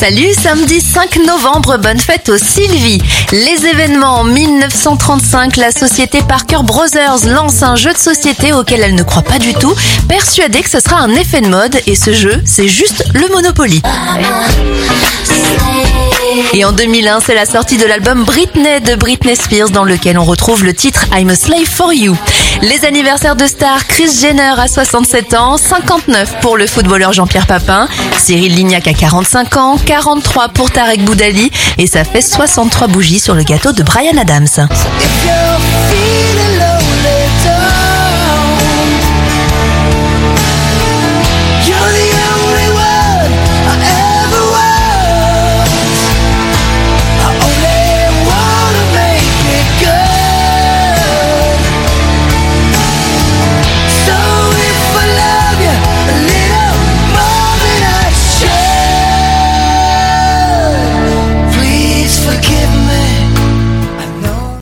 Salut, samedi 5 novembre, bonne fête aux Sylvie. Les événements en 1935, la société Parker Brothers lance un jeu de société auquel elle ne croit pas du tout, persuadée que ce sera un effet de mode et ce jeu, c'est juste le Monopoly. Et en 2001, c'est la sortie de l'album Britney de Britney Spears dans lequel on retrouve le titre I'm a Slave for You. Les anniversaires de stars, Chris Jenner à 67 ans, 59 pour le footballeur Jean-Pierre Papin, Cyril Lignac à 45 ans, 43 pour Tarek Boudali et ça fait 63 bougies sur le gâteau de Brian Adams.